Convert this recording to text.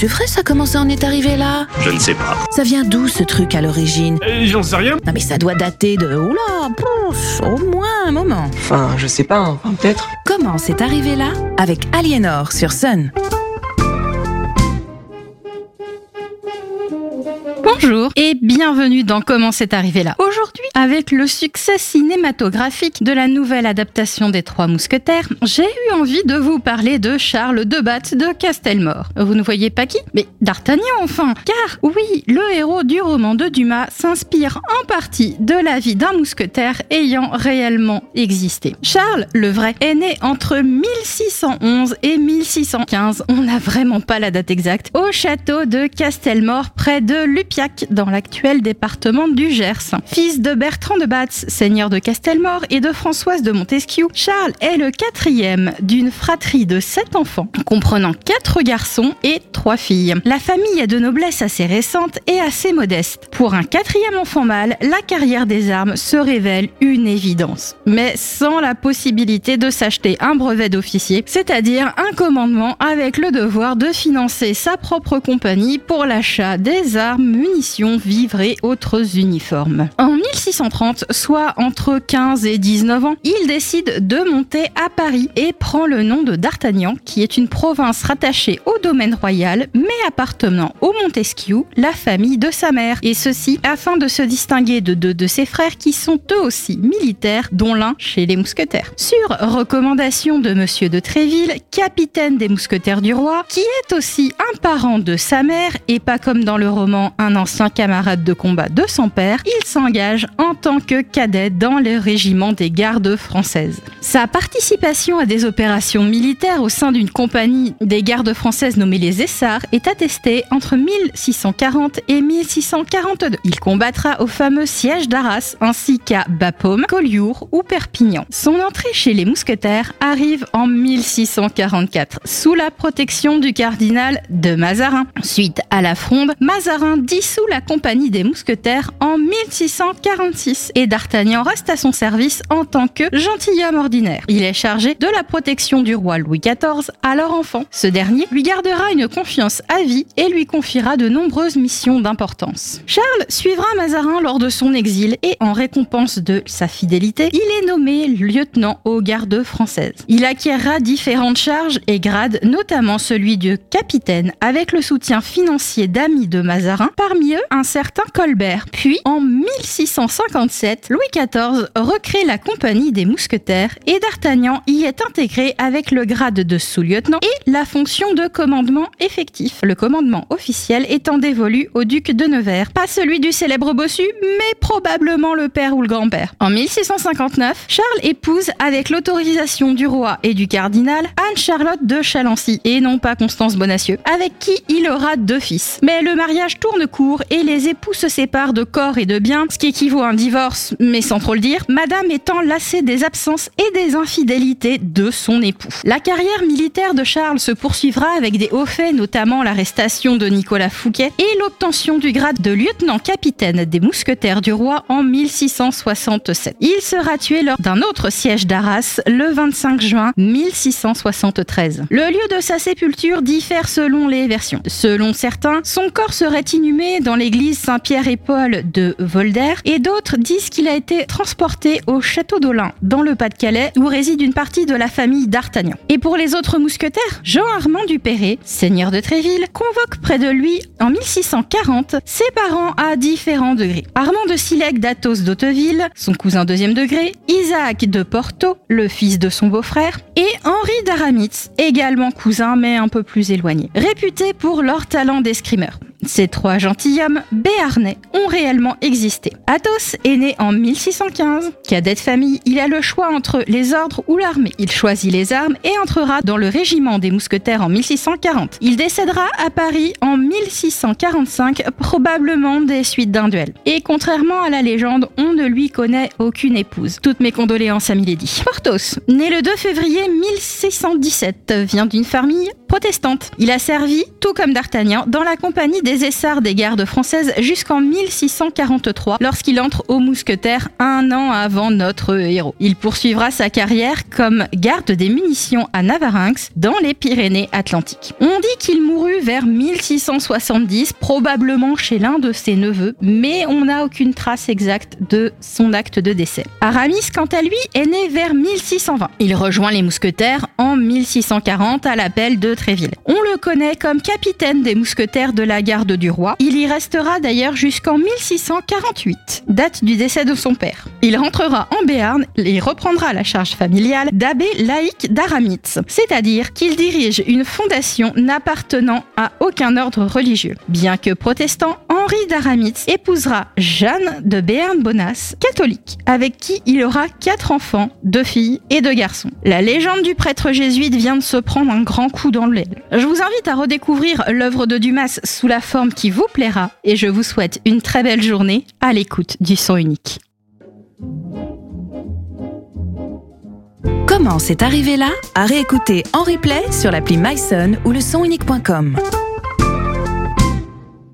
C'est vrai, ça commence à en être arrivé là Je ne sais pas. Ça vient d'où ce truc à l'origine Euh, J'en sais rien. Non mais ça doit dater de... Oula, pouf, au moins un moment. Enfin, je sais pas, hein. Enfin, peut-être. Comment c'est arrivé là Avec Aliénor sur Sun. Bonjour et bienvenue dans Comment c'est arrivé là. Aujourd'hui, avec le succès cinématographique de la nouvelle adaptation des Trois Mousquetaires, j'ai eu envie de vous parler de Charles de Batz de Castelmore. Vous ne voyez pas qui? Mais D'Artagnan enfin Car oui, le héros du roman de Dumas s'inspire en partie de la vie d'un mousquetaire ayant réellement existé. Charles, le vrai, est né entre 1611 et 1615, on n'a vraiment pas la date exacte, au château de Castelmore près de Lupiac dans l'actuel département du Gers. Fils de Bertrand de Batz, seigneur de Castelmore, et de Françoise de Montesquieu, Charles est le quatrième d'une fratrie de sept enfants, comprenant quatre garçons et trois filles. La famille est de noblesse assez récente et assez modeste. Pour un quatrième enfant mâle, la carrière des armes se révèle une évidence. Mais sans la possibilité de s'acheter un brevet d'officier, c'est-à-dire un commandement avec le devoir de financer sa propre compagnie pour l'achat des armes, munitions, vivres et autres uniformes. En 1630, soit entre 15 et 19 ans, il décide de monter à Paris et prend le nom de D'Artagnan, qui est une province rattachée au domaine royal, mais appartenant au Montesquieu, la famille de sa mère. Et ceci afin de se distinguer de deux de ses frères qui sont eux aussi militaires, dont l'un chez les mousquetaires. Sur recommandation de Monsieur de Tréville, capitaine des mousquetaires du roi, qui est aussi un parent de sa mère et pas comme dans le roman un ancien camarade de combat de son père, il s'engage en tant que cadet dans le régiment des gardes françaises. Sa participation à des opérations militaires au sein d'une compagnie des gardes françaises nommée les Essarts est attestée entre 1640 et 1642. Il combattra au fameux siège d'Arras ainsi qu'à Bapaume, Collioure ou Perpignan. Son entrée chez les mousquetaires arrive en 1644 sous la protection du cardinal de Mazarin. Suite à la fronde, Mazarin dissout la compagnie des mousquetaires en 1646 et D'Artagnan reste à son service en tant que gentilhomme ordinaire. Il est chargé de la protection du roi Louis XIV, alors enfant. Ce dernier lui gardera une confiance à vie et lui confiera de nombreuses missions d'importance. Charles suivra Mazarin lors de son exil et en récompense de sa fidélité, il est nommé lieutenant aux gardes françaises. Il acquérera différentes charges et grades, notamment celui de capitaine avec le soutien financier d'amis de Mazarin, parmi eux un certain Colbert. Puis en 1657, Louis XIV recrée la compagnie des mousquetaires et D'Artagnan y est intégré avec le grade de sous-lieutenant et la fonction de commandement effectif. Le commandement officiel étant dévolu au duc de Nevers, pas celui du célèbre bossu, mais probablement le père ou le grand-père. En 1659, Charles épouse avec l'autorisation du roi et du cardinal Anne-Charlotte de Chalency et non pas Constance Bonacieux, avec qui il aura deux Mais le mariage tourne court et les époux se séparent de corps et de biens, ce qui équivaut à un divorce, mais sans trop le dire, madame étant lassée des absences et des infidélités de son époux. La carrière militaire de Charles se poursuivra avec des hauts faits, notamment l'arrestation de Nicolas Fouquet et l'obtention du grade de lieutenant-capitaine des mousquetaires du roi en 1667. Il sera tué lors d'un autre siège d'Arras le 25 juin 1673. Le lieu de sa sépulture diffère selon les versions. Selon certains, son corps serait inhumé dans l'église Saint-Pierre et Paul de Volder et d'autres disent qu'il a été transporté au château d'Olin dans le Pas-de-Calais où réside une partie de la famille d'Artagnan. Et pour les autres mousquetaires, Jean-Armand du Perret, seigneur de Tréville, convoque près de lui en 1640 ses parents à différents degrés. Armand de Silec d'Athos d'Hauteville, son cousin deuxième degré, Isaac de Porto, le fils de son beau-frère, et Henri d'Aramitz, également cousin mais un peu plus éloigné, réputés pour leur talent d'escrimeur. Ces trois gentilshommes béarnais ont réellement existé. Athos est né en 1615. Cadet de famille, il a le choix entre les ordres ou l'armée. Il choisit les armes et entrera dans le régiment des mousquetaires en 1640. Il décédera à Paris en 1645, probablement des suites d'un duel. Et contrairement à la légende, on ne lui connaît aucune épouse. Toutes mes condoléances à Milady. Porthos, né le 2 février 1617, vient d'une famille protestante. Il a servi, tout comme D'Artagnan, dans la compagnie des des essarts des gardes françaises jusqu'en 1643, lorsqu'il entre aux mousquetaires un an avant notre héros. Il poursuivra sa carrière comme garde des munitions à Navarinx, dans les Pyrénées-Atlantiques. On dit qu'il mourut vers 1670, probablement chez l'un de ses neveux, mais on n'a aucune trace exacte de son acte de décès. Aramis, quant à lui, est né vers 1620. Il rejoint les mousquetaires en 1640 à l'appel de Tréville. On le connaît comme capitaine des mousquetaires de la du roi. Il y restera d'ailleurs jusqu'en 1648, date du décès de son père. Il rentrera en Béarn et reprendra la charge familiale d'abbé laïque d'Aramitz, c'est-à-dire qu'il dirige une fondation n'appartenant à aucun ordre religieux. Bien que protestant, Henri d'Aramitz épousera Jeanne de Béarn-Bonas, catholique, avec qui il aura quatre enfants, deux filles et deux garçons. La légende du prêtre jésuite vient de se prendre un grand coup dans l'aile. Je vous invite à redécouvrir l'œuvre de Dumas sous la forme qui vous plaira et je vous souhaite une très belle journée à l'écoute du son unique. Comment c'est arrivé là? À réécouter en replay sur l'appli myson ou le sonunique.com.